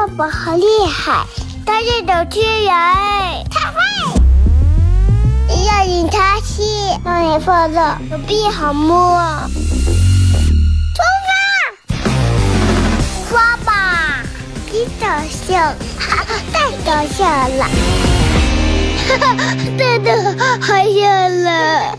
爸爸好厉害，他是主持人，他会。要你擦戏，让你放热，手臂好摸。出发，刷吧，你搞笑，太搞笑了，哈 哈，真的好笑了。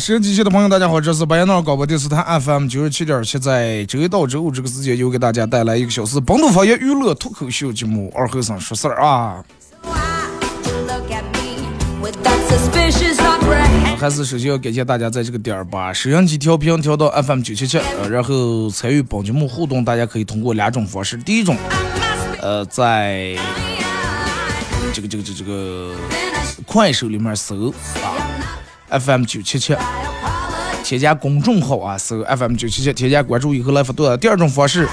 收音机前的朋友，大家好，这是白彦淖广播电视台 FM 九十七点七，在周一到周五这个时间，又给大家带来一个小时本土方言娱乐脱口秀节目《二后生说事儿》啊。还是首先要感谢大家在这个点儿把收音机调频调到 FM 九七七，呃，然后参与本节目互动，大家可以通过两种方式。第一种，呃，在这个这个这个这个快手里面搜啊 FM 九七七，添加公众号啊，搜 FM 九七七，添加关注以后来发段。第二种方式，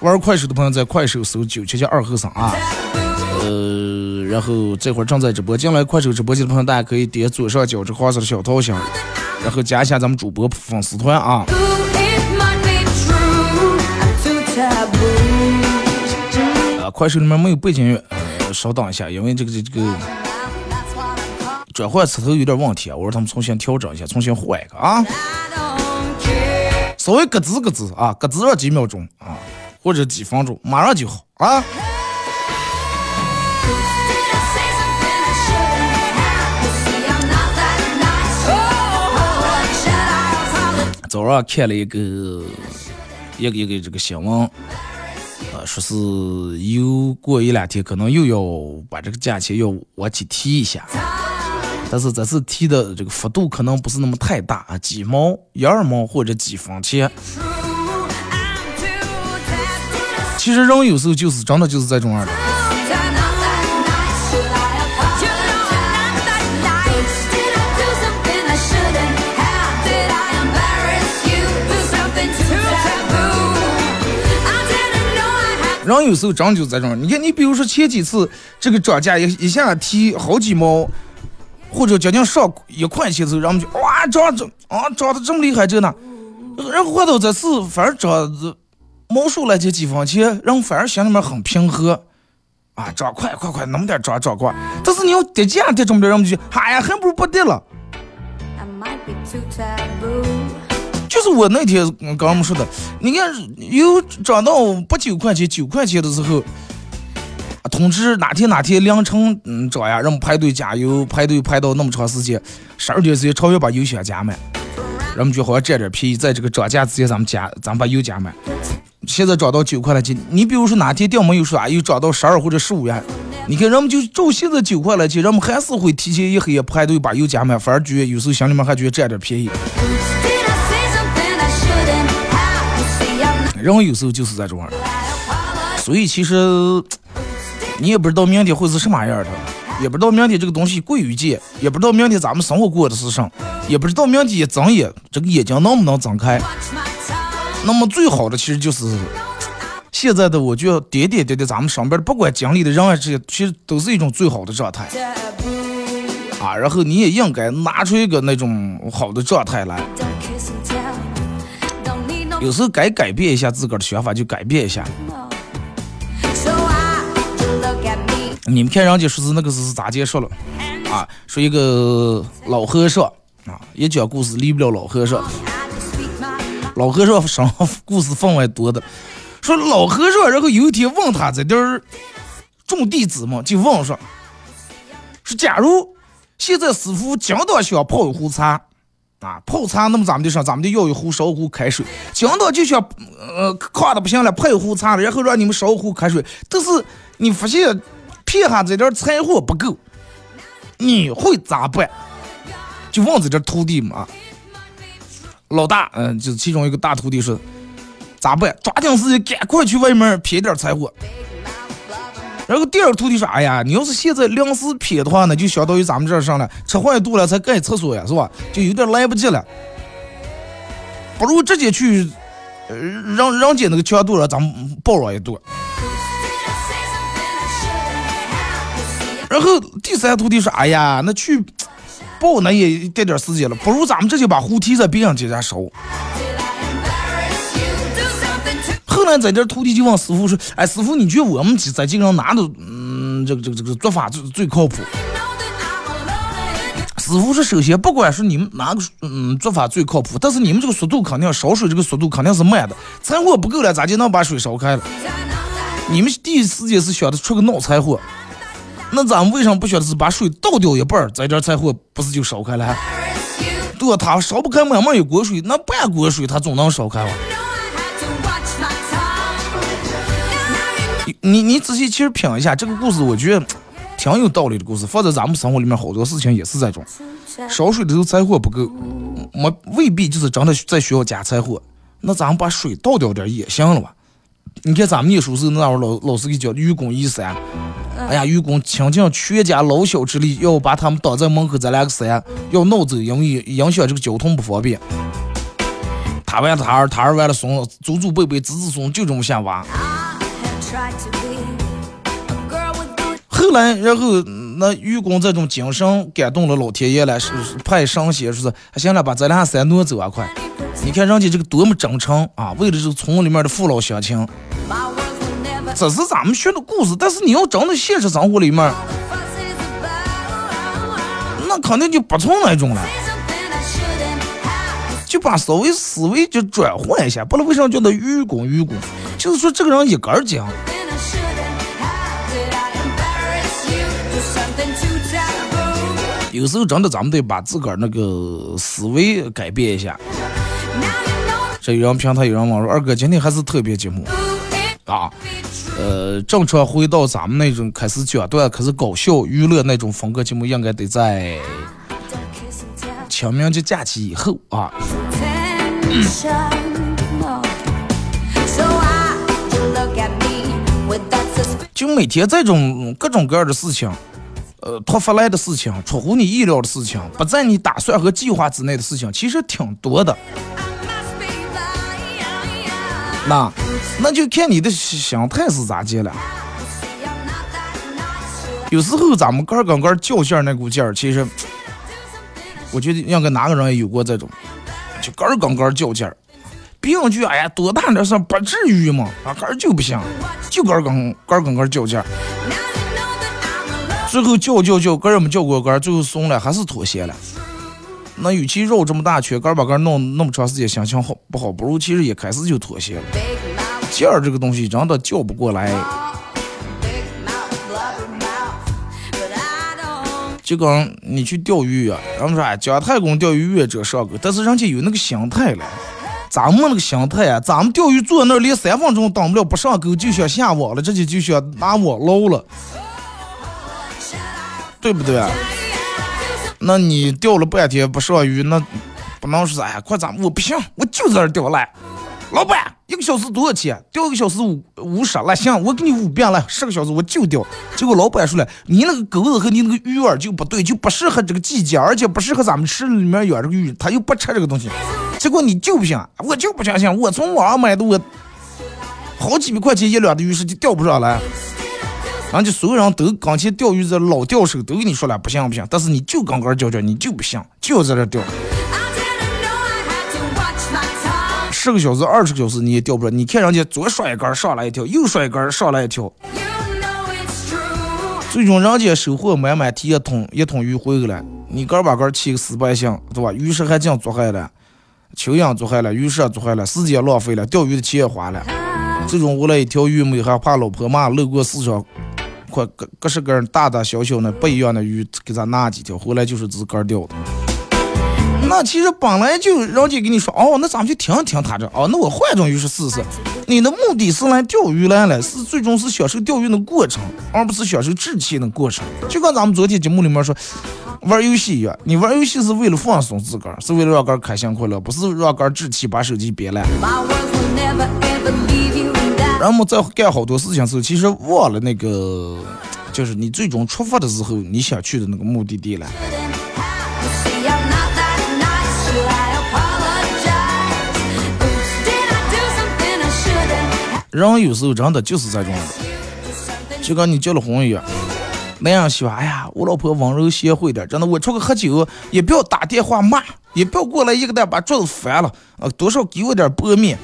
玩快手的朋友在快手搜九七七二后生啊。呃，然后这会儿正在直播，进来快手直播间的朋友，大家可以点左上角这黄色的小桃心，然后加一下咱们主播粉丝团啊。快手里面没有背景乐，稍等一下，因为这个这个这个转换词头有点问题啊，我让他们重新调整一下，重新换一个啊，稍微咯吱咯吱啊，咯吱上几秒钟啊，或者几分钟，马上就好啊。早上看了一个一个一个这个新闻，呃，说是又过一两天可能又要把这个价钱要往起提一下，但是这次提的这个幅度可能不是那么太大啊，几毛、一二毛或者几分钱。其实人有时候就是真的就是这种样的。人有时候真就这种，你看，你比如说前几次这个涨价一一下提好几毛，或者将近上一块钱的时候，人们就哇涨涨啊涨得这么厉害着呢，然后换到这次反而涨这毛数来这几分钱，人反而心里面很平和。啊，涨快快快，那么点涨涨快，但是你要跌价跌这么点，人们就哎呀，还不如不跌了。就是我那天嗯跟我们说的，你看有涨到八九块钱、九块钱的时候，通知哪天哪天凌晨嗯涨呀，让我们排队加油，排队排到那么长时间，十二点之前超越把油箱加满，让我们就好像占点便宜，在这个涨价之前咱们加，咱们把油加满。现在涨到九块了斤，你比如说哪天掉没有说啊，又涨到十二或者十五元，你看人们就照现在九块了斤，人们还是会提前一黑排队把油加满，反而觉得有时候心里面还觉得占点便宜。人有时候就是这种样的，所以其实你也不知道明天会是什么样的，也不知道明天这个东西贵与贱，也不知道明天咱们生活过的是什，也不知道明天一睁眼这个眼睛能不能睁开。那么最好的其实就是现在的，我觉得点点滴滴咱们身边的不管经历的人啊，这些其实都是一种最好的状态啊。然后你也应该拿出一个那种好的状态来。有时候该改变一下自个儿的想法就改变一下。你们看人家说是那个是咋结束了啊？说一个老和尚啊，也讲故事离不了老和尚。老和尚上故事分外多的，说老和尚，然后有一天问他在这儿种弟子嘛，就问说，说假如现在师傅今当想泡一壶茶，啊，泡茶那么咱们就上，咱们就要一壶烧壶开水，今当就想呃渴的不行了，泡一壶茶了，然后让你们烧壶开水，但是你发现片下这儿柴火不够，你会咋办？就问在这徒弟嘛。老大，嗯、就是其中一个大徒弟说，咋办？抓紧时间，赶快去外面撇点柴火。然后第二个徒弟说，哎呀，你要是现在临时撇的话，呢就相当于咱们这儿上了吃坏肚了才盖厕所呀，是吧？就有点来不及了。不如直接去，呃，让人家那个墙垛上咱们包上一垛。然后第三徒弟说，哎呀，那去包那也带点时间了，不如咱们直接把壶提在别人家家烧。后来在这徒弟就问师傅说：“哎，师傅，你觉得我们在这个上哪的嗯这个这个这个做法最最靠谱？”师傅说：“首先，不管是你们哪个嗯做法最靠谱，但是你们这个速度肯定烧水这个速度肯定是慢的，柴火不够了，咋就能把水烧开了？你们第一时间是想着出个闹柴火，那咱们为什么不想的是把水倒掉一半儿，在这柴火不是就烧开了？对吧？它烧不开满满一锅水，那半锅水它总能烧开吧？”你你仔细其实品一下这个故事，我觉得挺有道理的故事。放在咱们生活里面，好多事情也是这种。烧水的时候柴火不够，没未必就是真的在需要加柴火。那咱们把水倒掉点也行了吧？你看咱们念书时候那会儿老老师给讲愚公移山，哎呀，愚公倾尽全家老小之力，要把他们挡在门口咱俩个山，要闹走，因为影响这个交通不方便。他完他儿，他儿完了孙，祖祖辈辈子子孙就这么想挖。后来，然后那愚公这种精神感动了老天爷了，是派神仙说是，行了，把这俩山挪走啊，快！你看人家这个多么真诚啊，为了这个村里面的父老乡亲，这是咱们学的故事。但是你要真的现实生活里面，那肯定就不从那种了，就把稍微思维就转换一下。不然为啥叫他愚公愚公？就是说这个人一根筋。有时候真的咱们得把自个儿那个思维改变一下。这有人评他，有人网说二哥今天还是特别节目啊，呃，正常回到咱们那种开始讲段，开始搞笑娱乐那种风格节目，应该得在清明节假期以后啊。就每天这种各种各样的事情，呃，突发来的事情，出乎你意料的事情，不在你打算和计划之内的事情，其实挺多的。那那就看你的心态是咋接了。有时候咱们个儿跟个儿较劲儿那股劲儿，其实我觉得应该哪个人也有过这种，就个儿跟个儿较劲儿。别人句哎呀多大点事儿不至于嘛，啊个儿就不行，就个儿跟个儿跟个儿较劲儿。最后叫叫叫，个儿也没叫过个儿，最后松了，还是妥协了。那与其绕这么大圈，个儿把个儿弄那么长时间，心情好不好？不如其实一开始就妥协了。劲儿这个东西真的叫不过来，就跟你去钓鱼啊，人们说，姜太公钓鱼愿者上钩，但是人家有那个心态了。咱们那个心态啊，咱们钓鱼坐那儿连三分钟等不了，不上钩就想下网了，直接就想拿网捞了，对不对？那你钓了半天不上鱼，那不能说哎呀，快咱我不行，我就在这钓来。老板，一个小时多少钱？钓一个小时五五十，来行，我给你五遍来，十个小时我就钓。结果老板说了，你那个钩子和你那个鱼饵就不对，就不适合这个季节，而且不适合咱们池里面养这个鱼，它又不吃这个东西。结果你就不行，我就不相信，我从网上买的，我好几百块钱一两的鱼食就钓不上来。人家所有人都刚去钓鱼的老钓手都跟你说了，不行不行，但是你就刚刚钓钓，你就不行，就要在这钓。十个小时、二十个小时你也钓不着。你看人家左甩一杆上来一条，右甩一杆上来一条，最终人家收获满满，提一桶一桶鱼回来了。你杆把杆起个死百姓，对吧？鱼食还净做坏了，蚯蚓做坏了，鱼舍做坏了，时间浪费了，钓鱼的钱也花了，最终为了一条鱼，没还怕老婆骂，路过市场，快各各式各样大大小小的不一样的鱼，给咱拿几条回来就是自个儿钓的。那其实本来就人家跟你说，哦，那咱们就停一听他这，哦，那我换种鱼是试试。你的目的是来钓鱼来了，是最终是享受钓鱼的过程，而不是享受志气的过程。就跟咱们昨天节目里面说，玩游戏一样，你玩游戏是为了放松自个儿，是为了让个儿开心快乐，不是让个儿志气把手机憋烂。人们在干好多事情时候，其实忘了那个，就是你最终出发的时候，你想去的那个目的地了。人有时候真的就是这种，就跟你结了婚一样。男人喜欢，哎呀，我老婆温柔贤惠点，真的，我出去喝酒也不要打电话骂，也不要过来一个蛋把桌子翻了，呃，多少给我点薄面，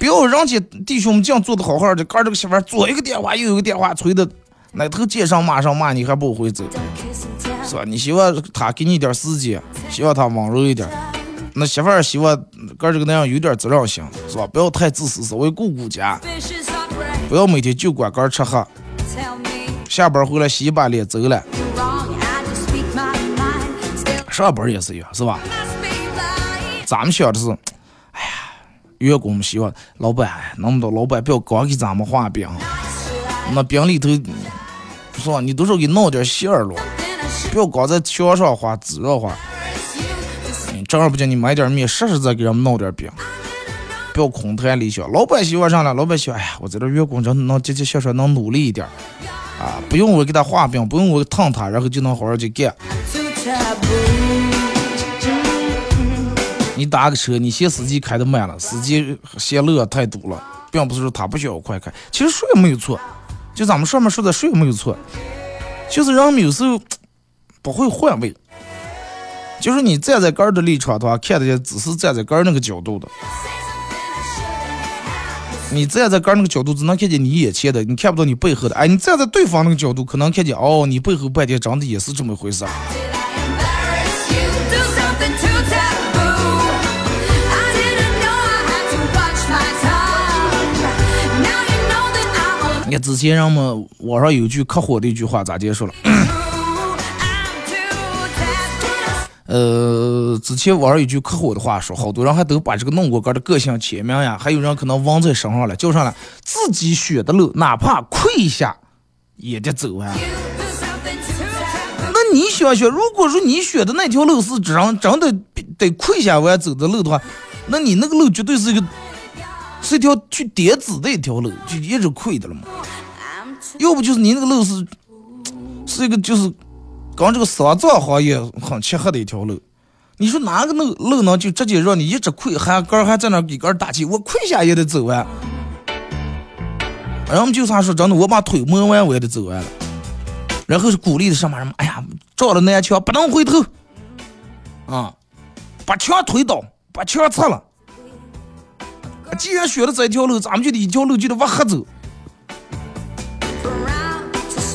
不要人家弟兄们这样做的好好的，哥这个媳妇儿左一个电话右一个电话催的，哪头街上骂上骂你还不会走，是吧？你希望他给你点时间，希望他温柔一点。那媳妇儿希望哥这个那样有点责任心，是吧？不要太自私，稍微顾顾家，不要每天就管哥吃喝，下班回来洗一把脸走了。上班也是一样，是吧？咱们想的是，员工们希望老板能不能老板不要光给咱们画饼，那饼里头，是吧？你都是给弄点馅儿了，不要光在墙上画、纸上画。嗯正儿八经你买点面，实实在在给人们弄点饼，不要空谈理想。老板希望啥呢？老板希望，哎呀，我在这点员工真能节节孝顺，能努力一点，啊，不用我给他画饼，不用我烫他，然后就能好好去干。你打个车，你嫌司机开的慢了，司机嫌路太堵了，并不是说他不需要快开，其实说也没有错，就咱们上面说的说也没有错，就是人们有时候不会换位，就是你站在杆儿的立场的话，看的只是站在杆儿那个角度的，你站在杆儿那个角度只能看见你眼前的，你看不到你背后的，哎，你站在对方那个角度，可能看见哦，你背后半天真的也是这么回事看之前人们网上有句可火的一句话，咋结束了？呃，之前网上有句可火的话说，好多人还都把这个弄过杆的个性签名呀，还有人可能纹在身上了，叫上了自己选的路，哪怕跪下也得走啊。那你想想，如果说你选的那条路是真真的得跪下完走的路的话，那你那个路绝对是一个是一条去叠纸的一条路，就一直亏的了嘛。要不就是你那个路是是一个就是跟这个丧葬行业很契合的一条路。你说哪个路路能就直接让你一直亏，还杆儿还在那给杆打气，我跪下也得走完。然后就啥说真的，我把腿磨完我也得走完了。然后是鼓励的什么什么，哎呀，撞了南墙不能回头，啊，把墙推倒，把墙拆了。既然选了这条路，咱们就得一条路就得往黑走。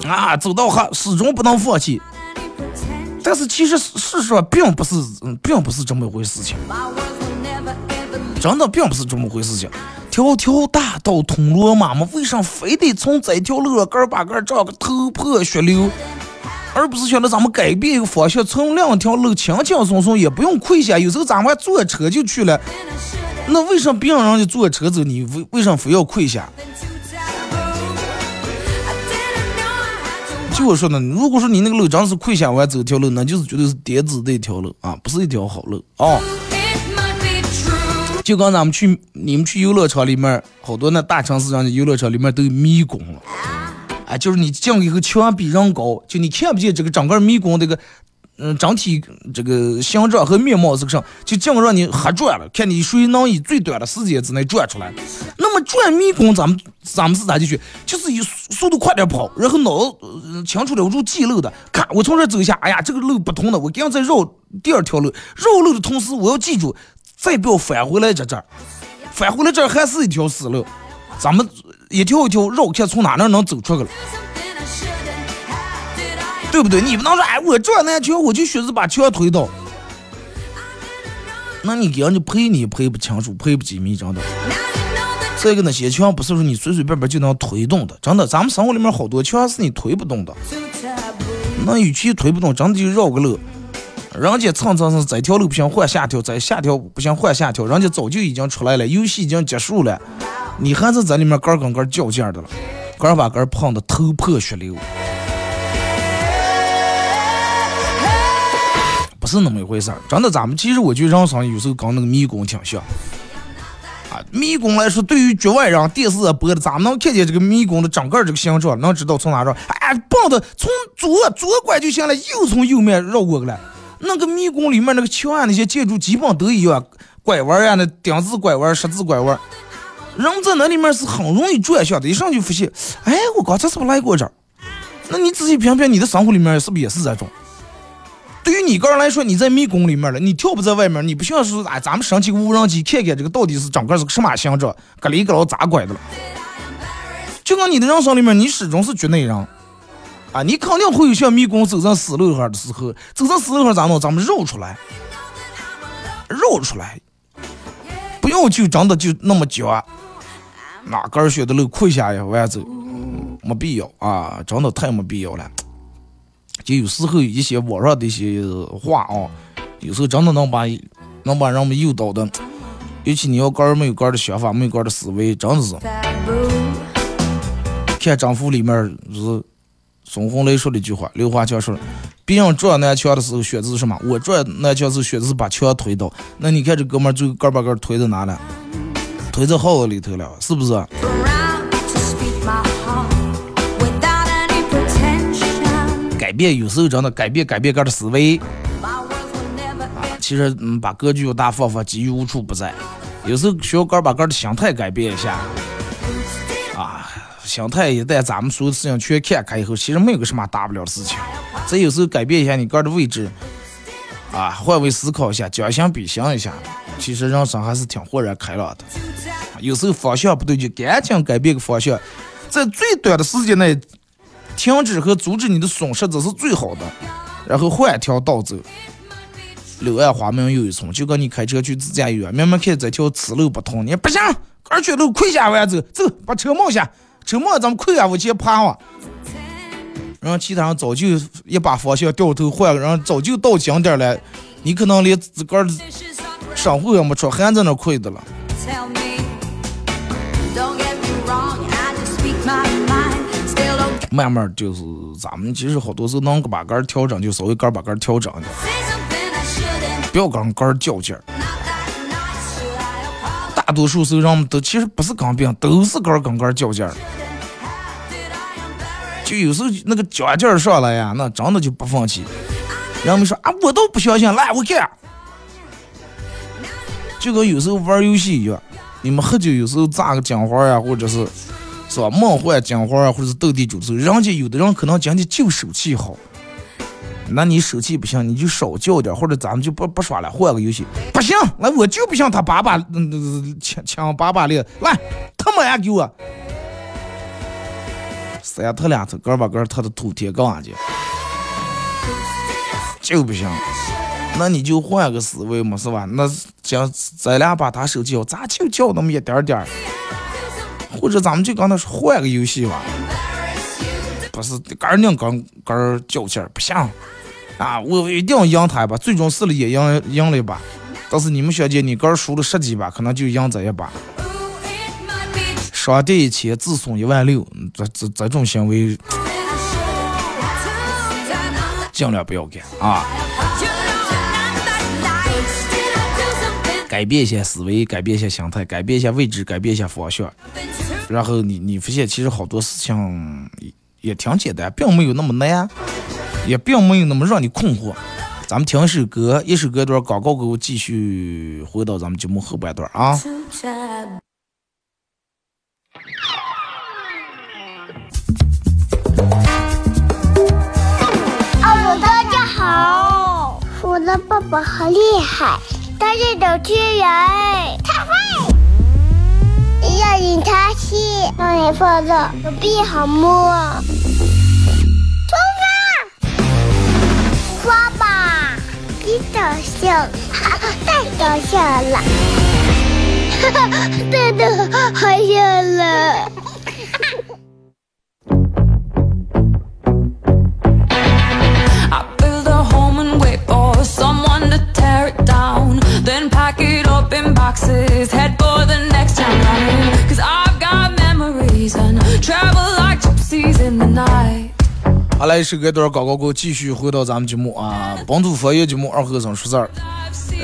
啊，走到黑，始终不能放弃。但是其实事实上并不是，嗯，并不是这么一回事情，真的并不是这么回事情。条条大道通罗马嘛，为啥非得从这条路上根儿把根儿照个头破血流，而不是选择咱们改变一个方向，从两条路轻轻松松，也不用跪下，有时候咱们坐车就去了。那为什么别让人家坐车走，你为为什么非要跪下？就我说呢，如果说你那个路真是跪下完走条路，那就是绝对是跌子的一条路啊，不是一条好路啊。就刚咱们去你们去游乐场里面，好多那大城市上的游乐场里面都有迷宫了。哎，就是你进去以后墙比人高，就你看不见这个整个迷宫这个，嗯，整体这个形状和面貌是个上，就净让你瞎转了，看你谁能以最短的时间之内转出来。那么转迷宫，咱们咱们是咋进去？就是以速度快点跑，然后脑呃清楚了住记路的，看我从这走一下，哎呀，这个路不通的，我刚再绕第二条路，绕路的同时我要记住，再不要返回来这这儿。返回来这儿还是一条死路，咱们一条一条绕，看从哪那能走出去了，对不对？你不能说，哎，我转那条，我就选择把墙推倒。那你给人家赔你赔不清楚，赔不几米，真的。这个呢，些墙不是说你随随便便就能推动的，真的。咱们生活里面好多墙是你推不动的。那与其推不动，真的就绕个路。人家蹭蹭蹭，这条路不行换下条，再下条不行换下条，人家早就已经出来了，游戏已经结束了，你还是在里面杆跟杆较劲的了，杆把杆碰的头破血流。不是那么一回事儿，真的，咱们其实我觉得人生有时候跟那个迷宫挺像。啊，迷宫来说，对于局外人，电视上播的，咱们能看见这个迷宫的整个这个形状，能知道从哪绕。哎，蹦的从左左拐就行了，又从右面绕过去了。那个迷宫里面那个墙啊，那些建筑基本都一样，拐弯啊，那丁字拐弯、十字拐弯，人在那里面是很容易转向的。一上就发现，哎，我刚才是不是来过这儿？那你仔细品品，你的生活里面是不是也是这种？对于你个人来说，你在迷宫里面了，你跳不在外面，你不像是哎，咱们升起个无人机看看这个到底是整个是个什么形状，搁里搁老咋拐的了？就跟你的人生里面，你始终是局内人啊，你肯定会有像迷宫走上死路上的时候，走上死路上咋弄？咱们绕出来，绕出来，不要就真的就那么脚，哪根选的路跪下呀往走，没必要啊，真的太没必要了。就有时候一些网上的一些话啊，有时候真的能把能把人们诱导的，尤其你要个人没有个人的想法，没有个人的思维，真的是。看征服里面是孙红雷说的一句话，刘华强说：“别人撞南墙的时候选择什么？我撞南墙时候选择是把墙推倒。那你看这哥们儿最后个把个推到哪了？推到耗子里头了，是不是？”变有时候真的改变改变个的思维啊，其实嗯把格局有大放放，机遇无处不在。有时候需要个把个的心态改变一下啊，心态一旦咱们所有事情全看开以后，其实没有个什么大不了的事情。这有时候改变一下你个的位置啊，换位思考一下，将心比心一下，其实人生还是挺豁然开朗的。有时候方向不对，就赶紧改变个方向，在最短的时间内。停止和阻止你的损失，这是最好的。然后换条道走，柳暗花明又一村。就跟你开车去自驾游，明明看这条此路不通，你不行，二曲路跪下弯走，走，把车冒下，车冒咱们跪下往前爬哇。然后其他人早就一把方向掉头换了，然后早就到景点了，你可能连自个儿生活也没出，还在那跪的了。慢慢就是咱们其实好多时候能把杆调整，就稍微杆把杆调整一点，不要跟杆较劲儿。大多数时候人们都其实不是跟别人，都是杆跟杆较劲儿。就有时候那个较劲儿上来呀，那真的就不放弃。人们说啊，我都不相信，来我看。就跟有时候玩游戏一样，你们喝酒有时候炸个金花呀，或者是。做？梦幻金花，或者是斗地主的时候，人家有的人可能讲的就手气好，那你手气不行，你就少叫点，或者咱们就不不耍了，换个游戏。不行，那我就不像他把把嗯抢抢把把的，来，他妈呀给我，三头两头，个把个他的土铁干去，就不行。那你就换个思维嘛，是吧？那讲咱俩把他手气好，咋就叫那么一点点儿？或者咱们就刚才说换个游戏吧，不是杆拧杆杆较劲儿不行啊！我一定要赢他一把，最终试了也赢赢了一把，但是你们小姐你杆输了十几把，可能就赢这一把，伤敌一千自损一万六，这这这种行为尽量不要干啊！改变一下思维，改变一下心态，改变一下位置，改变一下方向。然后你你发现其实好多事情也挺简单，并没有那么难，也并没有那么让你困惑。咱们听一首歌，一首歌段广告给我继续回到咱们节目后半段啊。哦，大家好，我的爸爸好厉害，他是小天人，太坏。要引他去，让你放的手臂好摸。出发，刷吧，你搞笑，哈哈，太搞笑了，哈哈，真的好笑了。好嘞，是隔段广告过后，继续回到咱们节目啊，本土方言节目二和尚说事儿。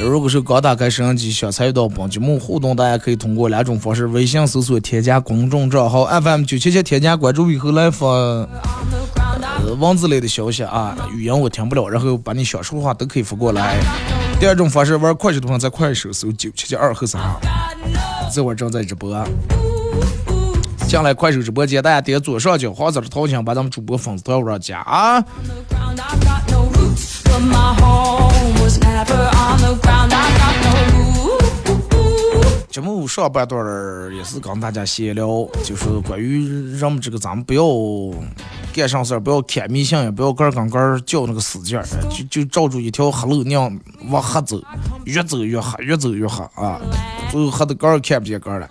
如果是刚打开摄像机想参与到本节目互动，大家可以通过两种方式：微信搜索添加公众账号 FM 九七七，添加关注以后来发呃文字类的消息啊，语音我听不了，然后把你想说的话都可以发过来。第二种方式，玩快手的话，在快手搜九七七二和尚，这会儿正在直播。进来快手直播间，大家点左上角黄色的头像，把咱们主播粉丝团往上加啊！节目上半段儿也是跟大家闲聊，就是关于人们这个咱们不要干上事，不要看迷信，也不要个儿跟个儿较那个死劲儿，就就照住一条黑路那样往黑走，越走越黑，越走越黑啊！最后黑的个儿看不见个儿了。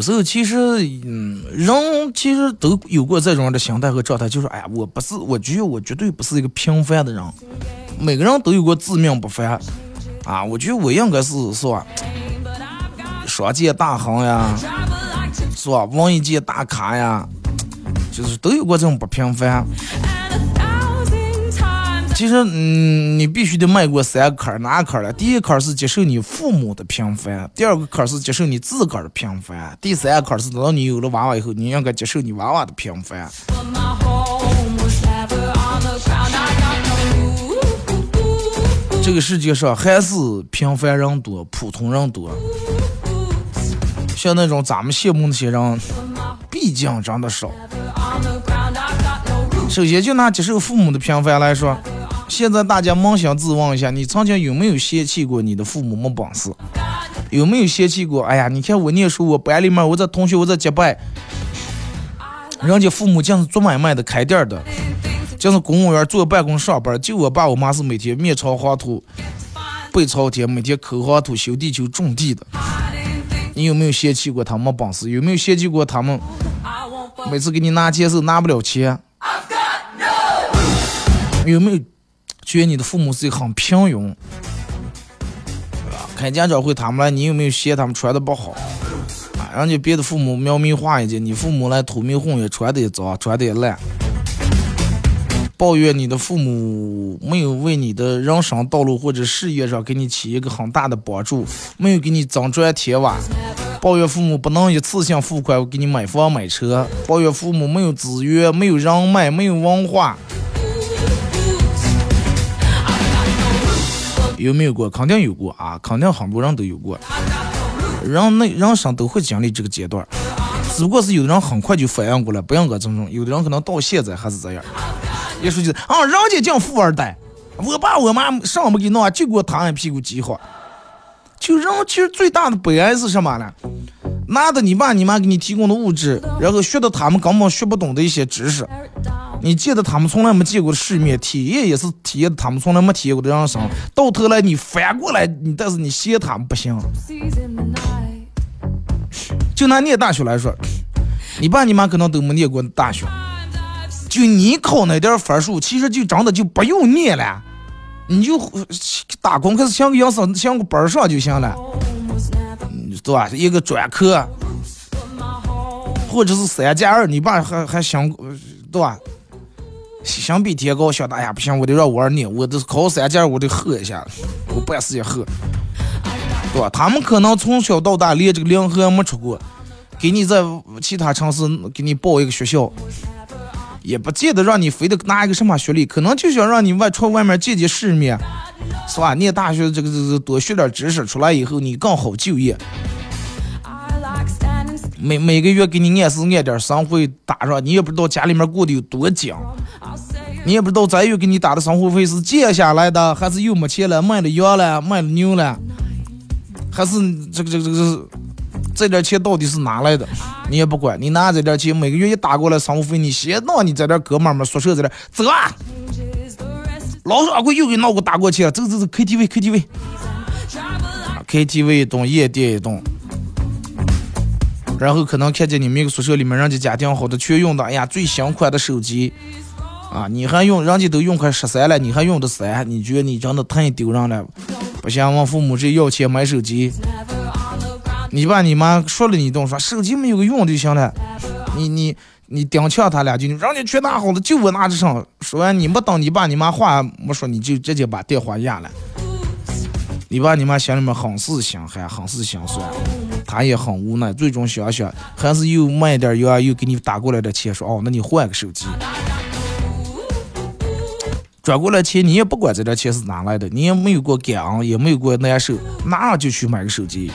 有时候其实，嗯，人其实都有过这种的心态和状态，就是哎呀，我不是，我觉得我绝对不是一个平凡的人，每个人都有过自命不凡啊，我觉得我应该是是吧，双剑大亨呀，是吧，文艺界大咖呀，就是都有过这种不平凡。其实，嗯，你必须得迈过三个坎儿，哪坎儿呢？第一坎儿是接受你父母的平凡，第二个坎儿是接受你自个儿的平凡，第三个坎儿是等到你有了娃娃以后，你应该接受你娃娃的平凡。这个世界上还是平凡人多，普通人多。像那种咱们羡慕那些人，毕竟真的少。首先就拿接受父母的平凡来说，现在大家扪心自问一下，你曾经有没有嫌弃过你的父母没本事？有没有嫌弃过？哎呀，你看我念书，我班里面我这同学我这结拜，人家父母竟是做买卖的、开店的，竟是公务员坐办公室上班，就我爸我妈是每天面朝黄土背朝天，每天抠黄土、修地球、种地的。你有没有嫌弃过他们没本事？有没有嫌弃过他们每次给你拿钱时拿不了钱？有没有觉得你的父母是很平庸？对吧？开家长会他们来，你有没有嫌他们穿的不好？啊，人家别的父母苗民化一点，你父母来土迷混也穿的也脏，穿的也烂。抱怨你的父母没有为你的人生道路或者事业上给你起一个很大的帮助，没有给你增砖添瓦。抱怨父母不能一次性付款给你买房买车，抱怨父母没有资源、没有人脉、没有文化。有没有过？肯定有过啊，肯定很多人都有过。人那人生都会经历这个阶段，只不过是有的人很快就反应过来，不应该这种；有的人可能到现在还是这样。一说就是啊，人家叫富二代，我爸我妈上没给弄，就给我躺一屁股饥荒。就人其实最大的悲哀是什么呢？拿着你爸你妈给你提供的物质，然后学的他们根本学不懂的一些知识，你见的他们从来没见过的世面，体验也是体验的他们从来没体验过的人生。到头来你反过来，你但是你嫌他们不行。就拿念大学来说，你爸你妈可能都没念过大学，就你考那点分数，其实就真的就不用念了，你就打工开始想个营生，想个班上就行了，对吧？一个专科，或者是三加二，你爸还还想，对吧？想比天高，想的哎呀不行，我得让我儿念，我得考三加二，我得喝一下，我办事也喝，对吧？他们可能从小到大连这个粮盒没出过，给你在其他城市给你报一个学校，也不见得让你非得拿一个什么学历，可能就想让你外出外面见见世面，是吧？念大学这个这个多学点知识，出来以后你更好就业。每每个月给你按时按点生活费打上，你也不知道家里面过得有多紧，你也不知道咱又给你打的生活费是借下来的，还是又没钱了，卖了羊了，卖了牛了，还是这个这个这个是这点钱到底是哪来的？你也不管，你拿这点钱每个月一打过来生活费，你先让你在这儿哥们们宿舍在这走啊，老掌柜又给闹个打过去了，走走走，KTV KTV。KTV 一栋，夜店一栋，然后可能看见你们一个宿舍里面人家家庭好的全用的，哎呀最新款的手机，啊，你还用人家都用快十三了，你还用的三，你觉得你真的太丢人了？不行，问父母这要钱买手机，你爸你妈说了你一顿说手机没有个用就行了，你你你顶呛他俩句，人家全拿好了，就我拿着上。说完你没等你爸你妈话没说，你就直接把电话压了。你爸你妈心里面很是心寒，很是心酸，他也很无奈，最终想想还是又卖点药，又给你打过来的钱，说哦，那你换个手机。转过来钱，你也不管这点钱是哪来的，你也没有过感恩，也没有过难受，拿了就去买个手机。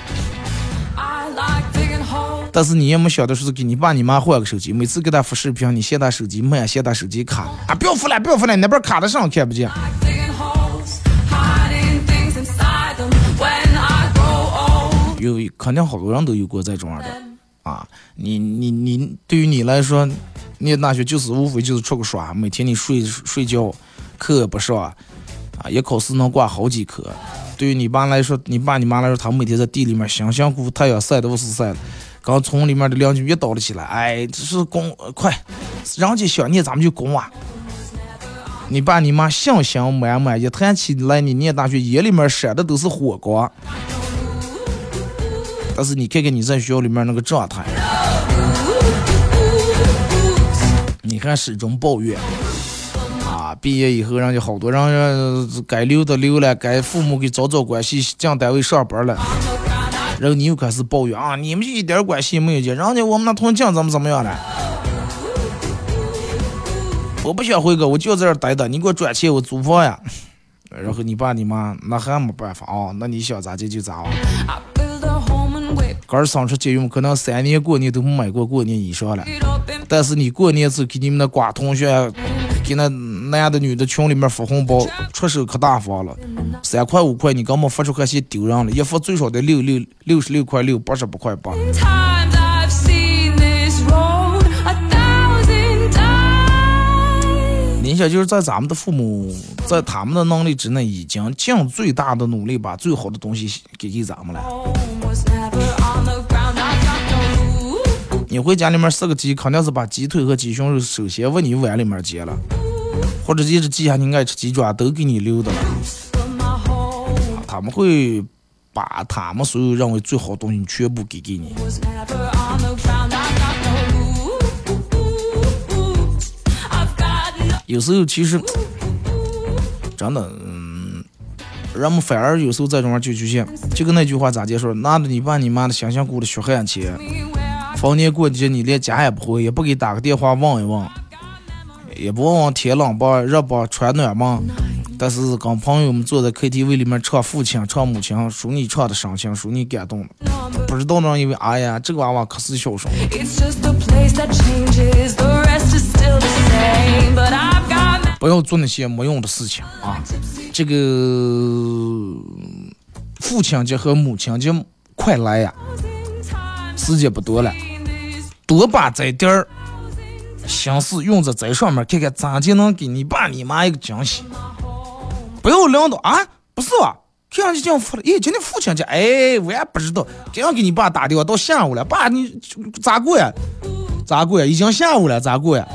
但是你也没想到说是给你爸你妈换个手机，每次给他发视频，你嫌他手机慢，嫌他手机卡啊，不要发了，不要发了，那边卡的上看不见。有肯定好多人都有过这种样的啊！你你你，对于你来说，念大学就是无非就是出个耍，每天你睡睡觉，课也不上啊，一考试能挂好几科。对于你爸来说，你爸你妈来说，他们每天在地里面辛辛苦苦，太阳晒都是晒了，刚从里面的邻居一倒了起来，哎，这是工快，人家想念咱们就工啊！你爸你妈信心满满，一谈起来你念大学，眼里面闪的都是火光。但是你看看你在学校里面那个状态，你看始终抱怨啊！毕业以后，人家好多人该留的留了，该父母给找找关系进单位上班了，然后你又开始抱怨啊！你们一点关系也没有，人家我们那同进怎么怎么样了？我不想回国，我就在这儿待着。你给我转钱，我租房呀。然后你爸你妈那还没办法啊，那你想咋地就咋啊。哥儿生出节用，可能三年过年都没买过过年衣裳了。但是你过年时给你们的瓜同学，给那男的女的群里面发红包，出手可大方了，三块五块你根本发出还嫌丢人了，一发最少得六六六十六块六，八十八块八。你想就是在咱们的父母，在他们的能力之内，已经尽最大的努力把最好的东西给给咱们了。你回家里面杀个鸡，肯定是把鸡腿和鸡胸肉首先往你碗里面夹了，或者一直记下你爱吃鸡爪都给你留的了。他们会把他们所有认为最好东西全部给给你。有时候其实真的，嗯，人们反而有时候这种玩就就像就跟那句话咋介绍，拿着你爸你妈的辛辛苦苦的血汗钱，逢年过节你连家也不回，也不给打个电话问一问，也不问问天冷不热不穿暖吗？但是跟朋友们坐在 KTV 里面唱父亲唱母亲，说你唱的伤心，说你感动了，不知道呢，因为哎呀，这个娃娃可是孝顺。不要做那些没用的事情啊！这个父亲节和母亲节快来呀，时间不多了，多把这点儿心思用在这上面，看看咋就能给你爸你妈一个惊喜。不要领导啊，不是吧？看上去这样发了，咦，今天父亲节，哎，我也不知道，这样给你爸打电话到下午了，爸你咋过呀？咋过呀？已经下午了，咋过呀？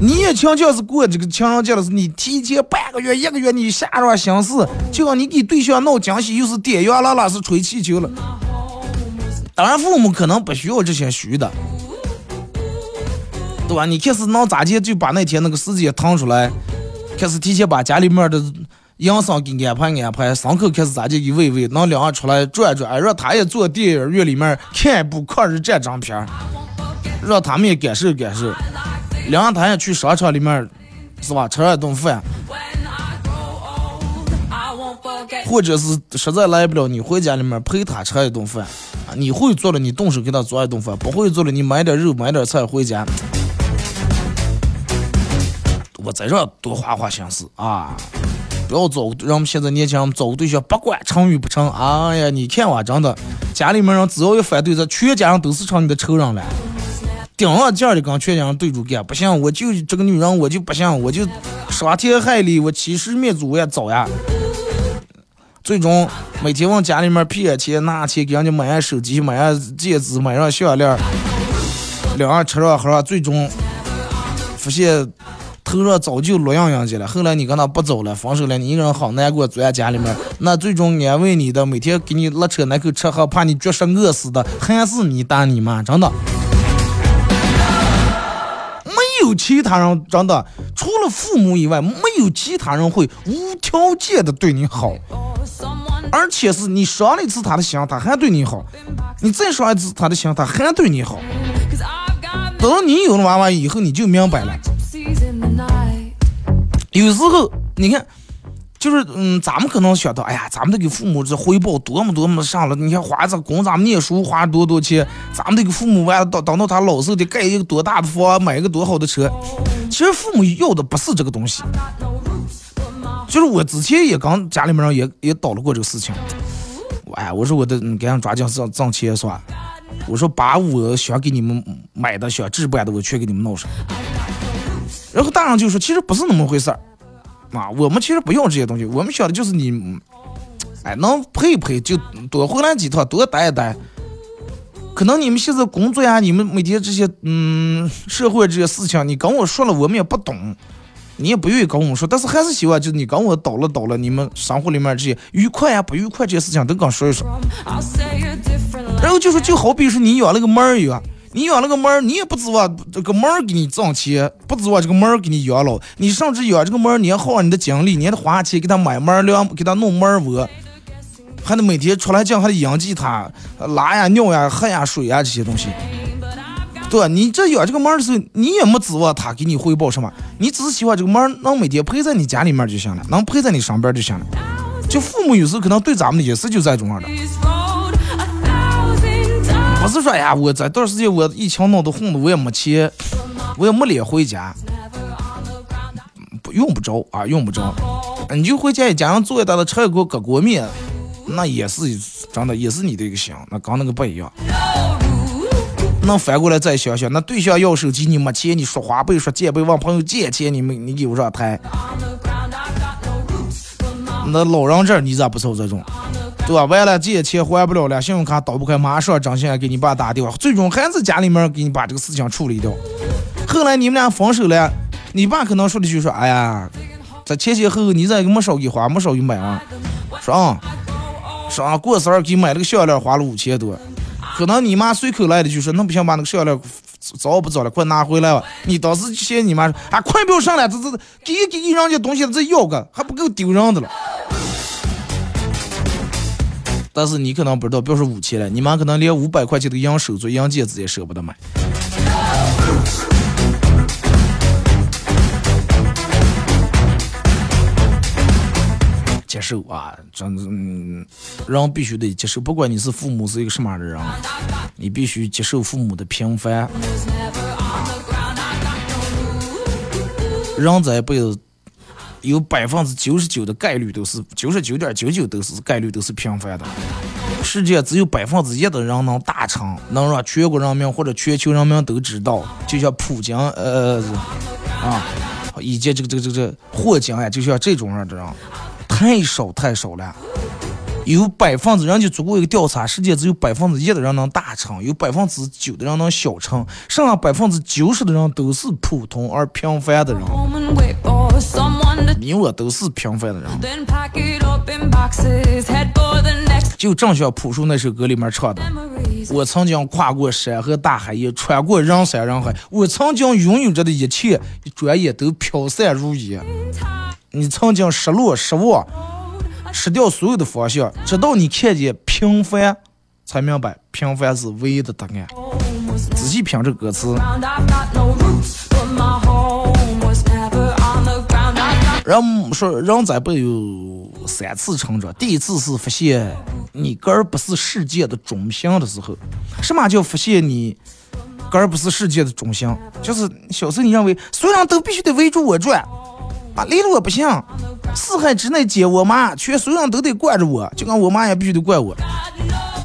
你也强调是过这个情人节了，是你提前半个月、一个月你下上心思，就让你给对象闹惊喜，又是点烟了了，是吹气球了。当然，父母可能不需要这些虚的，对吧？你开始能咋地，就把那天那个时间腾出来。开始提前把家里面的营生给安排安排，伤口开始咋地给喂喂，能两个出来转转，让他也坐电影院里面看一部抗日战争片，让他们也感受感受，两他也去商场里面，是吧？吃一顿饭，或者是实在来不了，你回家里面陪他吃一顿饭，啊，你会做了，你动手给他做一顿饭；不会做了，你买点肉买点菜回家。我在这多花花心思啊！不要找人们现在年轻人找个对象，不管成与不成。哎呀，你看我真的，家里面人只要一反对，这全家人都是成你的仇人了。顶上劲儿的跟全家人对着干，不行，我就这个女人我就不行，我就伤天害理，我欺师灭祖我也走呀。最终每天往家里面骗钱拿钱给人家买上手机、买上戒指、买上项链，两人吃上喝上，最终发现头上早就落洋洋去了。后来你跟他不走了，分手了，你一个人好难过，坐在家里面，那最终安慰你的，每天给你拉扯那口吃喝，怕你绝食饿死的，还是你打你妈，真的。没有其他人，真的，除了父母以外，没有其他人会无条件的对你好，而且是你伤了一次他的心，他还对你好；你再伤一次他的心，他还对你好。等你有了娃娃以后，你就明白了。有时候，你看，就是嗯，咱们可能想到，哎呀，咱们得给父母这回报多么多么上了。你看花这供咱们念书花多多钱，咱们得给父母完了等等到他老时候得盖一个多大的房，买一个多好的车。其实父母要的不是这个东西。就是我之前也跟家里面人也也讨论过这个事情。哎，我说我得你赶紧抓紧挣挣钱是吧？我说把我想给你们买的、想置办的，我全给你们弄上。然后大人就说，其实不是那么回事儿，啊，我们其实不用这些东西，我们想的就是你，嗯哎，能陪一陪就多回来几趟，多待一待。可能你们现在工作呀，你们每天这些嗯社会这些事情，你跟我说了，我们也不懂，你也不愿意跟我们说，但是还是希望就是你跟我叨了叨了，你们生活里面这些愉快呀、不愉快这些事情都跟我说一说。然后就说就好比是你养了个猫儿一样，你养了个猫儿，你也不指望这个猫儿给你挣钱，不指望这个猫儿给你养老，你甚至养这个猫儿，你要耗你的精力，你还得花钱给它买猫粮，给它弄猫窝，还得每天出来讲，还得养鸡它，拉呀、尿呀、喝呀、水呀这些东西。对？你这养这个猫的时候，你也没指望它给你回报什么，你只是希望这个猫能每天陪在你家里面就行了，能陪在你身边就行了。就父母有时候可能对咱们也是就这种样的。不是说呀，我这段时间我疫情闹得混的，我也没钱，我也没脸回家，不用不着啊，用不着。你就回家一家人坐一大的吃一锅搁锅面，那也是真的，也是你的一个心，那跟那个不一样。那反过来再想想，那对象要手机你没钱，你说花呗说借呗，问朋友借钱你没你给不上台。那老人这你咋不受这种？对吧？完了，这些钱还不了了，信用卡倒不开，马上张先给你爸打电话，最终还是家里面给你把这个事情处理掉。后来你们俩分手了，你爸可能说的就说：“哎呀，这前前后后你这没少给花，没少给买啊。”说啊，说啊，过生日给买了个项链，花了五千多。可能你妈随口来的就说：“那不行，把那个项链早不早了，快拿回来吧。”你当时就嫌你妈说：“啊，快不要上来，这这给给给人家东西这要个还不够丢人的了。”但是你可能不知道，别说五千了，你妈可能连五百块钱的银手镯、银戒指也舍不得买。接受啊，真的，嗯，人必须得接受，不管你是父母是一个什么样的人，你必须接受父母的平凡。人这一辈子有百分之九十九的概率都是九十九点九九都是概率都是平凡的。世界只有百分之一的人能达成，能让全国人民或者全球人民都知道，就像普京，呃，啊，以及这个这个这个霍金呀，就像这种样的人，太少太少了。有百分之人就做过一个调查，世界只有百分之一的人能大成，有百分之九的人能小成，剩下百分之九十的人都是普通而平凡的人。你我都是平凡的人。就正像朴树那首歌里面唱的：“我曾经跨过山和大海，也穿过人山人海。我曾经拥有着的一切，一转眼都飘散如烟。你曾经失落、失望，失掉所有的方向，直到你看见平凡，才明白平凡是唯一的答案。仔细品这歌词。人说人在不有三次成长，第一次是发现你根儿不是世界的中心的时候。什么叫发现你根儿不是世界的中心？就是小时候你认为所有人都必须得围住我转，啊，离了我不行，四海之内皆我妈，全所有人都得惯着我，就跟我妈也必须得惯我。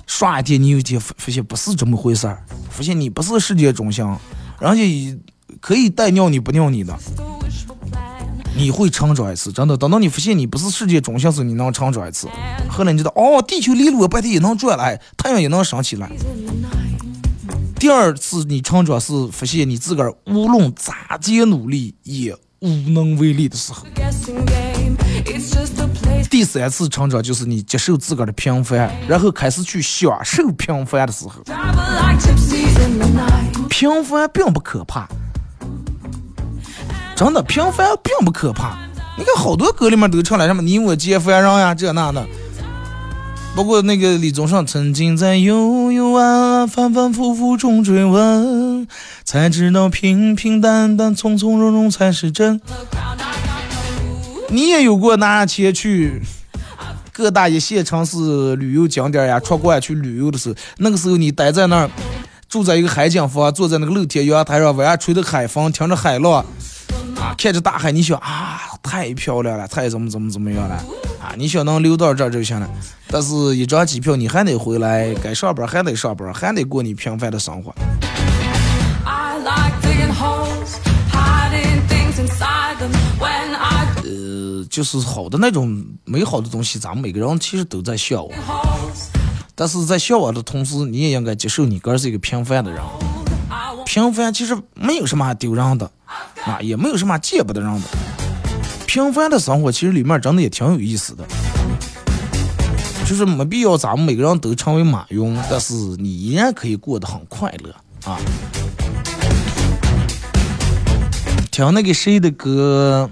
刷一天，你有一天发发现不是这么回事儿，发现你不是世界中心，人家可以带尿你不尿你的，你会成长一次，真的。等到你发现你不是世界中心时，你能成长一次。后来你知道，哦，地球离了我半天也能转来，太阳也能升起来。第二次你成长是发现你自个儿无论咋接努力也无能为力的时候。第三次成长就是你接受自个儿的平凡，然后开始去享受平凡的时候。平凡并不可怕，真的平凡并不可怕。你看好多歌里面都唱了什么你我皆凡人呀，这那的。包括那个李宗盛曾经在幽幽暗暗、反反复复中追问，才知道平平淡淡、从从容容才是真。你也有过拿钱去各大一线城市旅游景点呀、出国去旅游的时候，那个时候你待在那儿，住在一个海景房，坐在那个露天阳台上，晚上吹着海风，听着海浪，啊，看着大海，你想啊，太漂亮了，太怎么怎么怎么样了，啊，你想能留到这儿就行了。但是，一张机票你还得回来，该上班还得上班，还得过你平凡的生活。呃，就是好的那种美好的东西，咱们每个人其实都在向往。但是在向往的同时，你也应该接受你哥是一个平凡的人。平凡其实没有什么丢人的，啊，也没有什么见不得人的。平凡的生活其实里面真的也挺有意思的，就是没必要咱们每个人都成为马云，但是你依然可以过得很快乐啊。听那个谁的歌，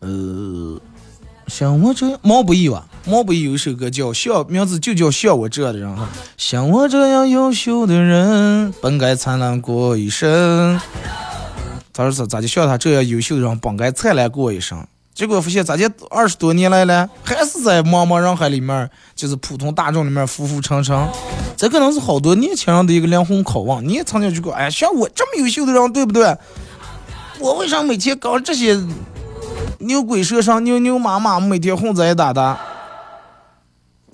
呃，像我这，毛不易吧，毛不易有一首歌叫《像》，名字就叫《像我这样的人》哈。像我这样优秀的人，本该灿烂过一生。他说咋咋就像他这样优秀的人，本该灿烂过一生。结果发现咋就二十多年来了，还是在茫茫人海里面，就是普通大众里面浮浮沉沉。这可能是好多年轻人的一个灵魂拷问。你也曾经去过，哎，像我这么优秀的人，对不对？我为啥每天搞这些牛鬼蛇神、牛牛马马，每天混在一打的？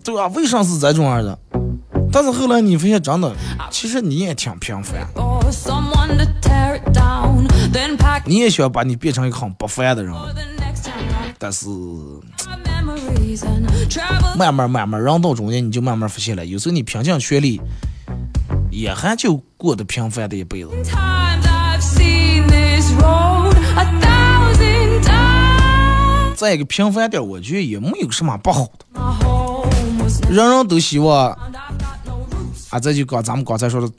对啊，为啥是这种样的？但是后来你发现真的，其实你也挺平凡，你也想把你变成一个很不凡的人。但是慢慢慢慢，人到中间你就慢慢发现了，有时候你拼尽全力也还就过得平凡的一辈子。再一个平凡点，我觉得也没有什么不好的。人人都希望啊，这就刚咱们刚才说的，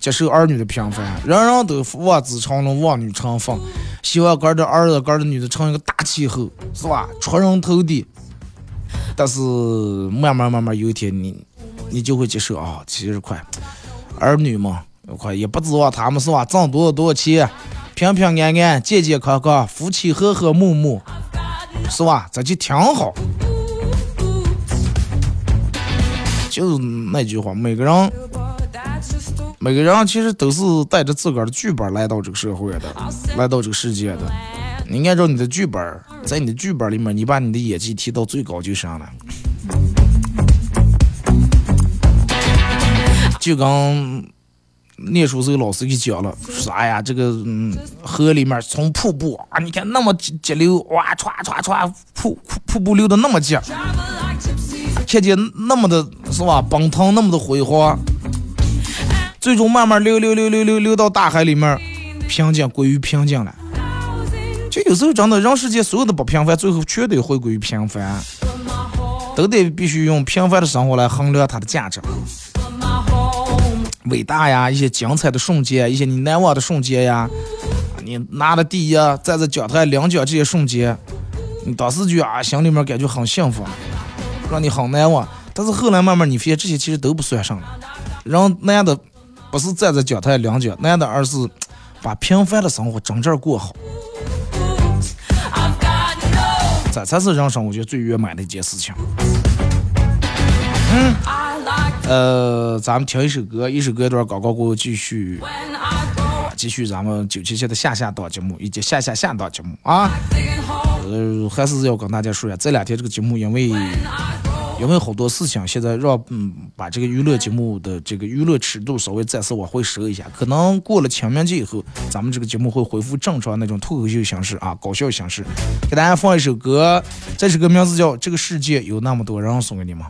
接受儿女的平凡，人人都望子成龙，望女成凤，希望个儿的儿子、个儿的女的成一个大气候，是吧？出人头地。但是慢慢慢慢有一天你，你就会接受啊，其实快，儿女嘛，快也不指望他们是吧？挣多少多少钱，平平安安、健健康康，夫妻和和睦睦，是吧？这就挺好。就是那句话，每个人每个人其实都是带着自个儿的剧本来到这个社会的，来到这个世界的。你按照你的剧本，在你的剧本里面，你把你的演技提到最高就行了。就跟念书时候老师给讲了，说哎呀，这个嗯河里面从瀑布啊，你看那么急急流，哇歘歘歘，瀑瀑布流的那么急，看见那么的是吧，奔腾那么的辉煌，最终慢慢流流流流流流到大海里面，平静归于平静了。就有时候真的，人世间所有的不平凡，最后全得回归于平凡，都得必须用平凡的生活来衡量它的价值。伟大呀，一些精彩的瞬间，一些你难忘的瞬间呀，你拿了第一，站在讲台领奖这些瞬间，你当时就啊，心里面感觉很幸福，让你很难忘。但是后来慢慢你发现这些其实都不算什么，人难的不是站在讲台领奖，难的而是把平凡的生活真正过好，这才是人生我觉得最圆满的一件事情。嗯呃，咱们听一首歌，一首歌一段广告过后继续。继续咱们九七七的下下档节目以及下下下档节目啊，呃，还是要跟大家说一下，这两天这个节目因为因为好多事情现在让嗯把这个娱乐节目的这个娱乐尺度稍微再次往回收一下，可能过了清明节以后，咱们这个节目会恢复正常那种脱口秀形式啊，搞笑形式，给大家放一首歌，这首歌名字叫《这个世界有那么多人》，送给你们。